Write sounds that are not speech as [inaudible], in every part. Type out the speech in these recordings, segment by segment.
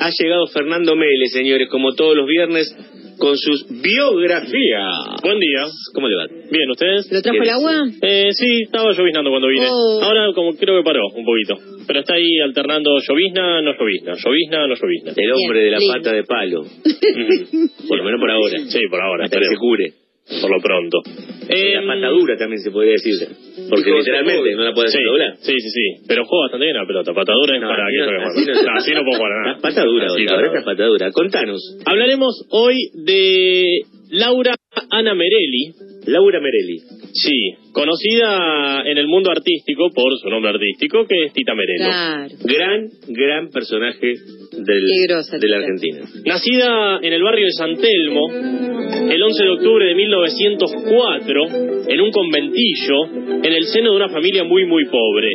ha llegado Fernando Mele, señores, como todos los viernes, con sus biografías. Buen día. ¿Cómo le va? Bien, ¿ustedes? ¿Lo trajo el agua? Eh, sí, estaba lloviznando cuando vine. Oh. Ahora como creo que paró un poquito. Pero está ahí alternando llovizna, no llovizna, llovizna, no llovizna. El hombre Bien, de la lindo. pata de palo. [laughs] Por lo menos por ahora. Sí, por ahora, Hasta que se cure. Por lo pronto. la Em, patadura también se podría decir. Porque literalmente no la puede Sí, doblar. sí, sí, sí. Pero juega bastante bien la pelota. Patadura es No, para que no- juegue así no- No, [laughs] así no puedo jugar La nada. patadura, Así, hoy, ahora está patadura. Contanos. Hablaremos hoy de Laura Ana Merelli. Laura Merelli. Sí, conocida en el mundo artístico por su nombre artístico, que es Tita Merelo. Claro. Gran, gran personaje del, grosa, de la. Argentina. Nacida en el barrio de San Telmo, el 11 de octubre de 1904, en un conventillo, en el seno de una familia muy, muy pobre.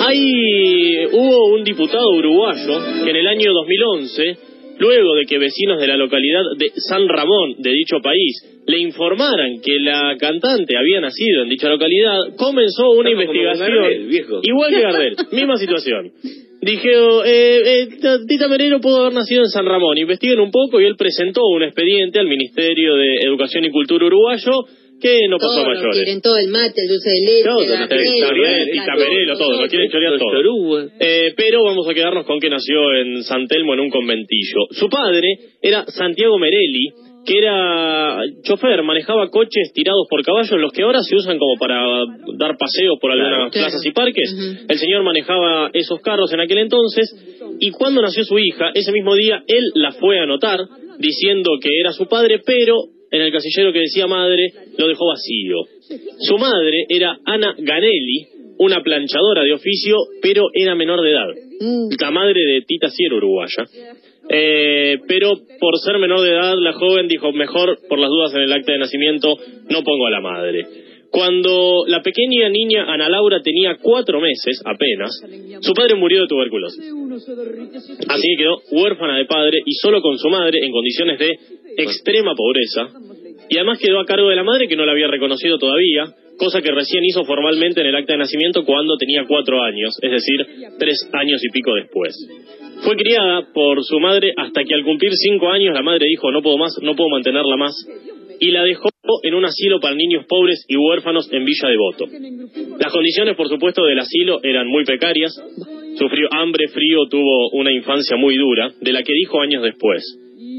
Ahí hubo un diputado uruguayo que en el año 2011, luego de que vecinos de la localidad de San Ramón de dicho país le informaran que la cantante había nacido en dicha localidad, comenzó una Estamos investigación. Gardel, viejo. Igual que Gardel, misma situación. [laughs] Dije, eh, eh, Tita Merero pudo haber nacido en San Ramón. Investiguen un poco y él presentó un expediente al Ministerio de Educación y Cultura uruguayo que no pasó a mayores. quieren todo, el mate, el dulce de leche, Todo, la Tita Merelo, todo, quieren chorear todo. Eh, pero vamos a quedarnos con que nació en San Telmo en un conventillo. Su padre era Santiago Merelli, que era chofer, manejaba coches tirados por caballos, los que ahora se usan como para dar paseos por algunas Claro. plazas y parques. El señor manejaba esos carros en aquel entonces y cuando nació su hija, ese mismo día él la fue a anotar diciendo que era su padre, pero en el casillero que decía madre lo dejó vacío. Su madre era Ana Ganelli, una planchadora de oficio, pero era menor de edad. Mm. La madre de Tita era uruguaya. Eh, pero por ser menor de edad, la joven dijo, mejor por las dudas en el acta de nacimiento, no pongo a la madre. Cuando la pequeña niña Ana Laura tenía cuatro meses apenas, su padre murió de tuberculosis. Así que quedó huérfana de padre y solo con su madre en condiciones de extrema pobreza. Y además quedó a cargo de la madre que no la había reconocido todavía, cosa que recién hizo formalmente en el acta de nacimiento cuando tenía cuatro años, es decir, tres años y pico después. Fue criada por su madre hasta que al cumplir cinco años la madre dijo no puedo más, no puedo mantenerla más y la dejó en un asilo para niños pobres y huérfanos en Villa Devoto. Las condiciones, por supuesto, del asilo eran muy precarias. Sufrió hambre, frío, tuvo una infancia muy dura, de la que dijo años después.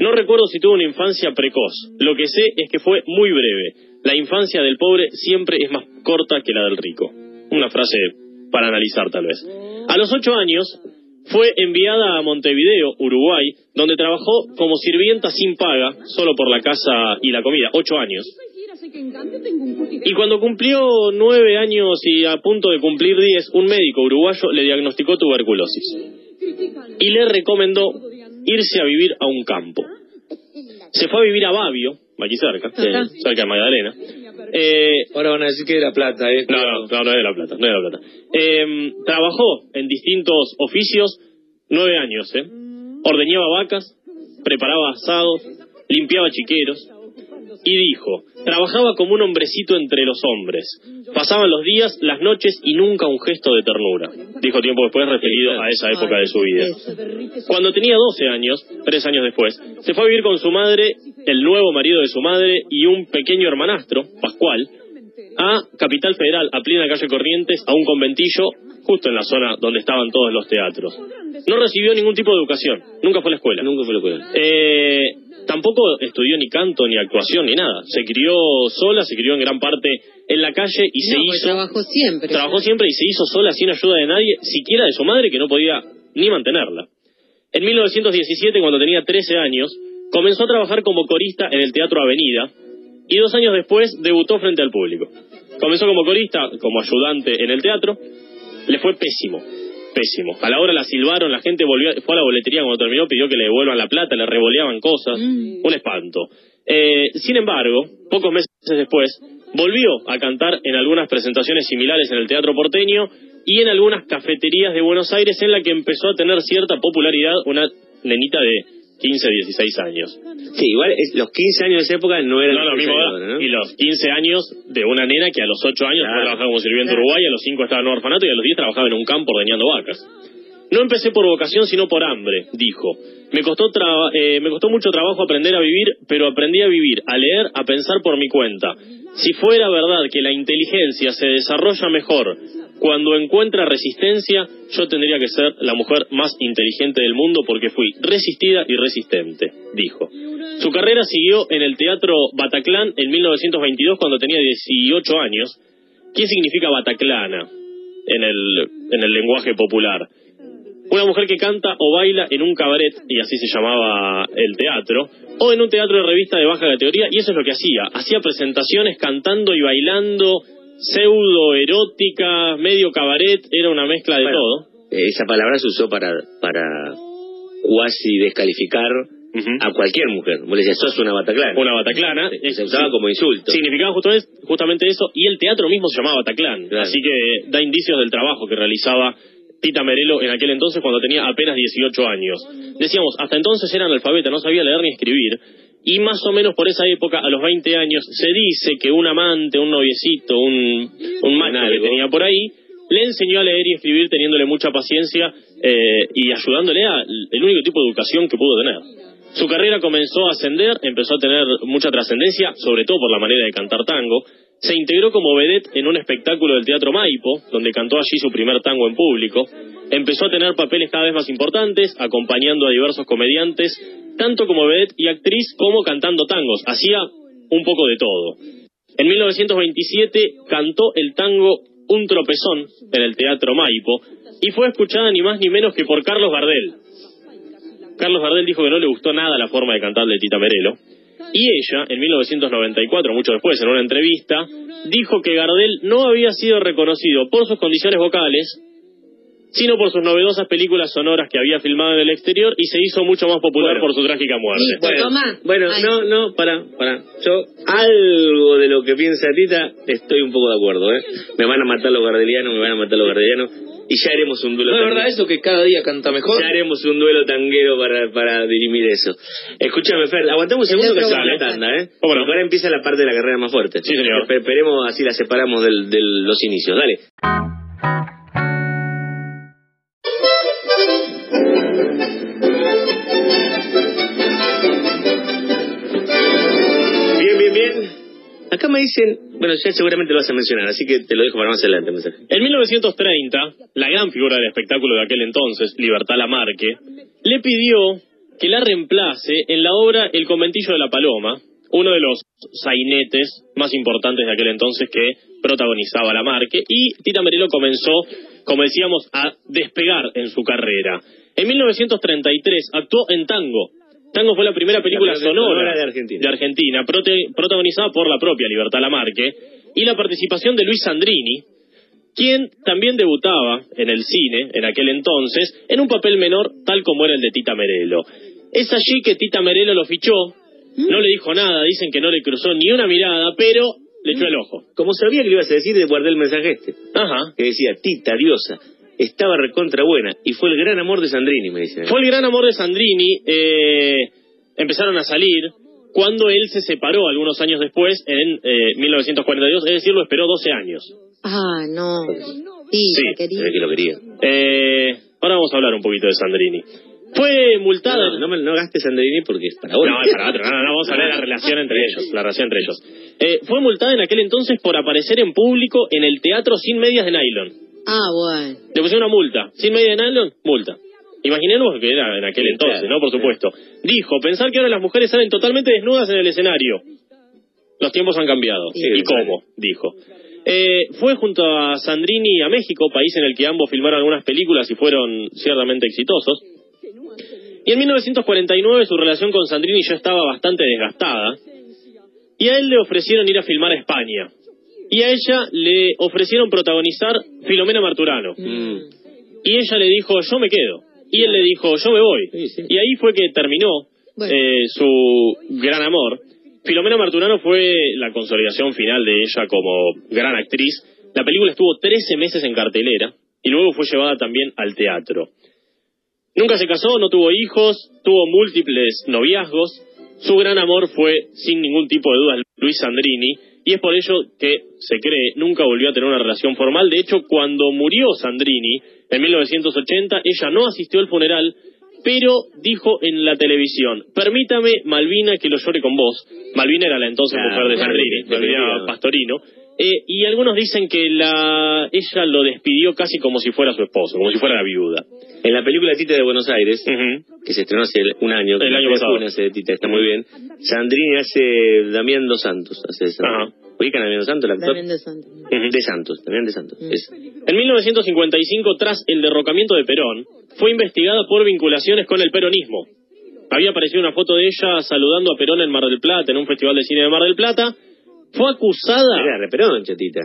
No recuerdo si tuvo una infancia precoz. Lo que sé es que fue muy breve. La infancia del pobre siempre es más corta que la del rico. Una frase para analizar tal vez. A los ocho años fue enviada a Montevideo, Uruguay, donde trabajó como sirvienta sin paga, solo por la casa y la comida. Ocho años. Y cuando cumplió nueve años y a punto de cumplir diez, un médico uruguayo le diagnosticó tuberculosis y le recomendó irse a vivir a un campo. Se fue a vivir a Babio, aquí cerca, Ajá. cerca de Magdalena. Eh, Ahora van a decir que de la plata, ¿eh? no, no, no, no es Plata, no es de La Plata. Eh, trabajó en distintos oficios nueve años, ¿eh? Ordeñaba vacas, preparaba asados, limpiaba chiqueros y dijo, trabajaba como un hombrecito entre los hombres. Pasaban los días, las noches y nunca un gesto de ternura. Dijo tiempo después referido a esa época de su vida. Cuando tenía 12 años, tres años después, se fue a vivir con su madre, el nuevo marido de su madre y un pequeño hermanastro, Pascual, a Capital Federal, a plena calle Corrientes, a un conventillo, justo en la zona donde estaban todos los teatros. No recibió ningún tipo de educación, nunca fue a la escuela. Nunca fue lo Eh, tampoco estudió ni canto, ni actuación, ni nada. Se crió sola, se crió en gran parte en la calle y se No, pues hizo... trabajó siempre. Trabajó siempre y se hizo sola sin ayuda de nadie, siquiera de su madre que no podía ni mantenerla. En 1917, cuando tenía 13 años, comenzó a trabajar como corista en el Teatro Avenida y dos años después debutó frente al público. Comenzó como corista, como ayudante en el teatro, le fue pésimo, pésimo. A la hora la silbaron, la gente volvió, fue a la boletería cuando terminó, pidió que le devuelvan la plata, le revoleaban cosas, Mm. un espanto. Eh, sin embargo, pocos meses después, volvió a cantar en algunas presentaciones similares en el Teatro Porteño y en algunas cafeterías de Buenos Aires en la que empezó a tener cierta popularidad una nenita de 15, 16 años. Sí, igual es- los 15 años de esa época no eran No, lo los mismo 15 edad. ahora, ¿no? Y los 15 años de una nena que a los 8 años Claro. fue a trabajar como sirviente Claro. Uruguay, a los 5 estaba en un orfanato y a los 10 trabajaba en un campo ordeñando vacas. No empecé por vocación, sino por hambre, dijo. Me costó, traba- eh, me costó mucho trabajo aprender a vivir, pero aprendí a vivir, a leer, a pensar por mi cuenta. Si fuera verdad que la inteligencia se desarrolla mejor cuando encuentra resistencia, yo tendría que ser la mujer más inteligente del mundo porque fui resistida y resistente, dijo. Su carrera siguió en el Teatro Bataclan en 1922 cuando tenía 18 años. ¿Qué significa Bataclana en el, en el lenguaje popular? Una mujer que canta o baila en un cabaret, y así se llamaba el teatro, o en un teatro de revista de baja categoría, y eso es lo que hacía. Hacía presentaciones cantando y bailando, pseudo erótica, medio cabaret, era una mezcla de Bueno, todo. Esa palabra se usó para, para cuasi descalificar a cualquier mujer. Vos le decías, sos una bataclana. Una bataclana. Se- se usaba sí. como insulto. Significaba justamente, justamente eso, y el teatro mismo se llamaba Bataclan. Claro. Así que da indicios del trabajo que realizaba Tita Merelo en aquel entonces cuando tenía apenas 18 años. Decíamos, hasta entonces era analfabeta, no sabía leer ni escribir. Y más o menos por esa época, a los 20 años, se dice que un amante, un noviecito, un, un macho que tenía por ahí, le enseñó a leer y escribir teniéndole mucha paciencia eh, y ayudándole a el único tipo de educación que pudo tener. Su carrera comenzó a ascender, empezó a tener mucha trascendencia, sobre todo por la manera de cantar tango. Se integró como vedette en un espectáculo del Teatro Maipo, donde cantó allí su primer tango en público. Empezó a tener papeles cada vez más importantes, acompañando a diversos comediantes, tanto como vedette y actriz como cantando tangos. Hacía un poco de todo. En 1927 cantó el tango Un tropezón en el Teatro Maipo y fue escuchada ni más ni menos que por Carlos Gardel. Carlos Gardel dijo que no le gustó nada la forma de cantar de Tita Merelo. Y ella, en 1994, mucho después, en una entrevista, dijo que Gardel no había sido reconocido por sus condiciones vocales, sino por sus novedosas películas sonoras que había filmado en el exterior y se hizo mucho más popular Bueno. por su trágica muerte. Listo, toma. Bueno, Ay. no, no, para, para. Yo, algo de lo que piensa Tita, estoy un poco de acuerdo, ¿eh? Me van a matar los gardelianos, me van a matar los gardelianos, y ya haremos un duelo ¿No es verdad eso que cada día canta mejor? Ya haremos un duelo tanguero para, para dirimir eso. Escúchame, Fer, aguantamos un segundo que se la bueno. tanda, ¿eh? ¿Cómo no? Porque ahora empieza la parte de la carrera más fuerte. Sí, señor. Espe- Esperemos así la separamos de los inicios. Dale. Acá me dicen, bueno, ya seguramente lo vas a mencionar, así que te lo dejo para más adelante. En 1930, la gran figura del espectáculo de aquel entonces, Libertad Lamarque, le pidió que la reemplace en la obra El conventillo de la paloma, uno de los sainetes más importantes de aquel entonces que protagonizaba Lamarque, y Tita Merelo comenzó, como decíamos, a despegar en su carrera. En 1933 actuó en Tango. Tango fue la primera película La sonora sonora de Argentina. de Argentina, prote- protagonizada por la propia Libertad Lamarque, y la participación de Luis Sandrini, quien también debutaba en el cine en aquel entonces en un papel menor tal como era el de Tita Merelo. Es allí que Tita Merelo lo fichó, no le dijo nada, dicen que no le cruzó ni una mirada, pero le echó el ojo. Como sabía que lo ibas a decir, guardé el mensaje este. Ajá. Que decía, Tita, diosa, estaba recontra buena, y fue el gran amor de Sandrini, me dicen. Fue el gran amor de Sandrini, eh, empezaron a salir cuando él se separó algunos años después, en eh, 1942, es decir, lo esperó 12 años. Ah, no. Sí, Sí, la quería. Que lo quería. Eh, ahora vamos a hablar un poquito de Sandrini. Fue multada... No, no, me- no gastes Sandrini porque es para ahora. No, es para otro. No, no, no, vamos a hablar de la relación entre ellos. La relación entre ellos. Eh, fue multada en aquel entonces por aparecer en público en el teatro sin medias de nylon. Ah, bueno. Le pusieron una multa. Sin medias de nylon, multa. Imaginemos que era en aquel Sí, entonces, claro, ¿no? Por supuesto. Dijo, pensar que ahora las mujeres salen totalmente desnudas en el escenario. Los tiempos han cambiado. Sí. ¿Y cómo? Dijo. Eh, fue junto a Sandrini a México, país en el que ambos filmaron algunas películas y fueron ciertamente exitosos. Y en 1949 su relación con Sandrini ya estaba bastante desgastada. Y a él le ofrecieron ir a filmar a España. Y a ella le ofrecieron protagonizar Filomena Marturano. Mm. Y ella le dijo, yo me quedo. Y él le dijo, yo me voy. Sí, sí. Y ahí fue que terminó Bueno. eh, su gran amor. Filomena Marturano fue la consolidación final de ella como gran actriz. La película estuvo 13 meses en cartelera y luego fue llevada también al teatro. Nunca se casó, no tuvo hijos, tuvo múltiples noviazgos. Su gran amor fue, sin ningún tipo de dudas, Luis Sandrini, y es por ello que se cree nunca volvió a tener una relación formal. De hecho, cuando murió Sandrini, en 1980. Ella no asistió al funeral, pero dijo en la televisión, permítame, Malvina, que lo llore con vos. Malvina era la entonces Claro, mujer de Sandrini. Malvina Pastorino. Eh, y algunos dicen que la ella lo despidió casi como si fuera su esposo, como si fuera la viuda. En la película Tita de Buenos Aires, Ujú. que se estrenó hace un año, El año pasado. hace de Tita, está muy bien. Sandrini hace Damián Dos Santos, hace de Santos. Ajá. ¿Ubican a Damián Dos Santos, el actor? También de Santos. De Santos, Damián de Santos. Es. En 1955, tras el derrocamiento de Perón, fue investigada por vinculaciones con el peronismo. Había aparecido una foto de ella saludando a Perón en Mar del Plata, en un festival de cine de Mar del Plata. Fue acusada... Era.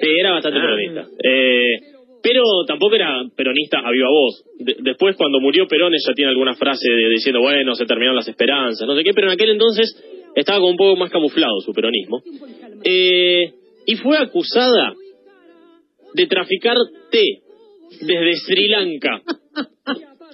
Sí, era bastante Ah. peronista. Eh, pero tampoco era peronista a viva voz. De- después, cuando murió Perón, ella tiene alguna frase de- diciendo, bueno, se terminaron las esperanzas, no sé qué, pero en aquel entonces estaba como un poco más camuflado su peronismo. Eh, y fue acusada de traficar té desde Sri Lanka.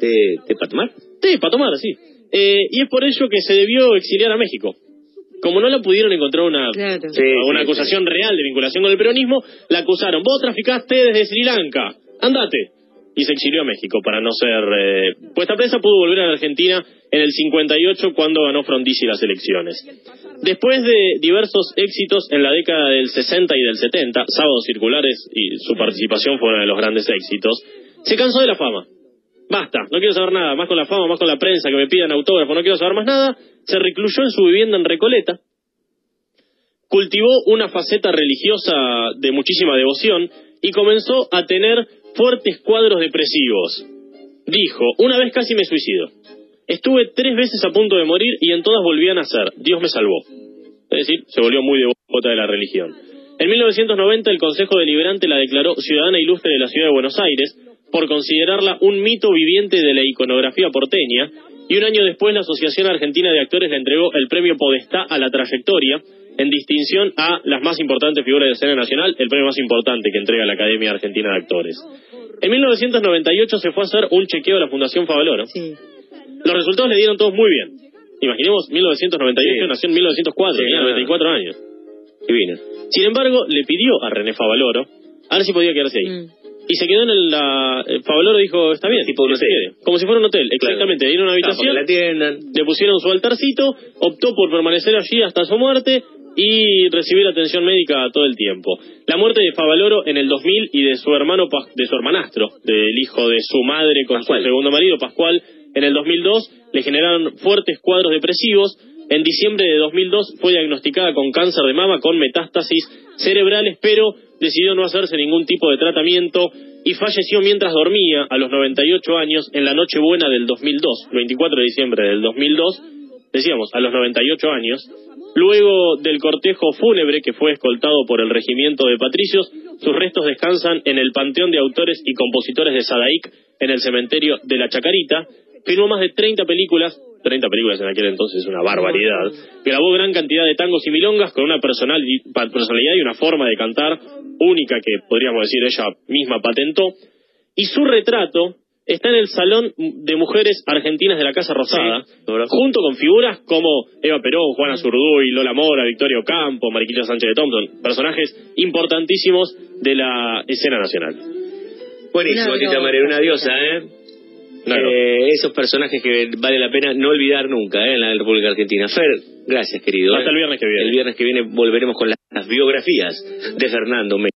¿Te, te para tomar? Té, para tomar, sí. Eh, y es por ello que se debió exiliar a México. Como no la pudieron encontrar una, Claro. Sí, una sí, acusación real de vinculación con el peronismo, la acusaron. Vos traficaste desde Sri Lanka, andate. Y se exilió a México para no ser eh, puesta presa. Pudo volver a la Argentina en el 58 cuando ganó Frondizi las elecciones. Después de diversos éxitos en la década del 60 y del 70, Sábados Circulares y su participación fue uno de los grandes éxitos, se cansó de la fama. Basta, no quiero saber nada, más con la fama, más con la prensa, que me pidan autógrafo, no quiero saber más nada. Se recluyó en su vivienda en Recoleta, cultivó una faceta religiosa de muchísima devoción y comenzó a tener fuertes cuadros depresivos. Dijo, una vez casi me suicido. Estuve tres veces a punto de morir y en todas volví a nacer. Dios me salvó. Es decir, se volvió muy devota de la religión. En 1990 el Consejo Deliberante la declaró ciudadana ilustre de la ciudad de Buenos Aires por considerarla un mito viviente de la iconografía porteña y un año después la Asociación Argentina de Actores le entregó el premio Podestá a la trayectoria en distinción a las más importantes figuras de escena nacional, el premio más importante que entrega la Academia Argentina de Actores. En 1998 se fue a hacer un chequeo a la Fundación Favaloro. Sí. Los resultados le dieron todos muy bien. Imaginemos, 1998 Sí. nació en 1904, Sí, tenía no, no. 94 años. Divino. Sin embargo, le pidió a René Favaloro a ver si podía quedarse ahí. Mm. Y se quedó en el... La, eh, Favaloro dijo, está bien, Tipo un hotel. Como si fuera un hotel, exactamente. Dieron una Ah, porque habitación, la atiendan. le pusieron su altarcito, optó por permanecer allí hasta su muerte y recibir atención médica todo el tiempo. La muerte de Favaloro en el 2000 y de su hermano, Pas- de su hermanastro, del hijo de su madre con Pascual. su segundo marido, Pascual, en el 2002 le generaron fuertes cuadros depresivos. En diciembre de 2002 fue diagnosticada con cáncer de mama con metástasis cerebrales, pero decidió no hacerse ningún tipo de tratamiento y falleció mientras dormía a los 98 años en la Nochebuena del 2002, 24 de diciembre del 2002, decíamos, a los 98 años. Luego del cortejo fúnebre que fue escoltado por el regimiento de patricios, sus restos descansan en el Panteón de Autores y Compositores de Sadaic, en el cementerio de la Chacarita. Filmó más de 30 películas, 30 películas en aquel entonces es una barbaridad. Grabó gran cantidad de tangos y milongas con una personal- personalidad y una forma de cantar única que podríamos decir ella misma patentó. Y su retrato está en el Salón de Mujeres Argentinas de la Casa Rosada, junto con figuras como Eva Perón, Juana Zurduy, Lola Mora, Victoria Ocampo, Mariquita Sánchez de Thompson, personajes importantísimos de la escena nacional. Buenísimo, Tita. María, una diosa, ¿eh? Claro. Eh, esos personajes que vale la pena no olvidar nunca ¿eh? en la República Argentina. Fer, gracias querido. Hasta ¿eh? el viernes que viene. El viernes que viene volveremos con las, las biografías de Fernando.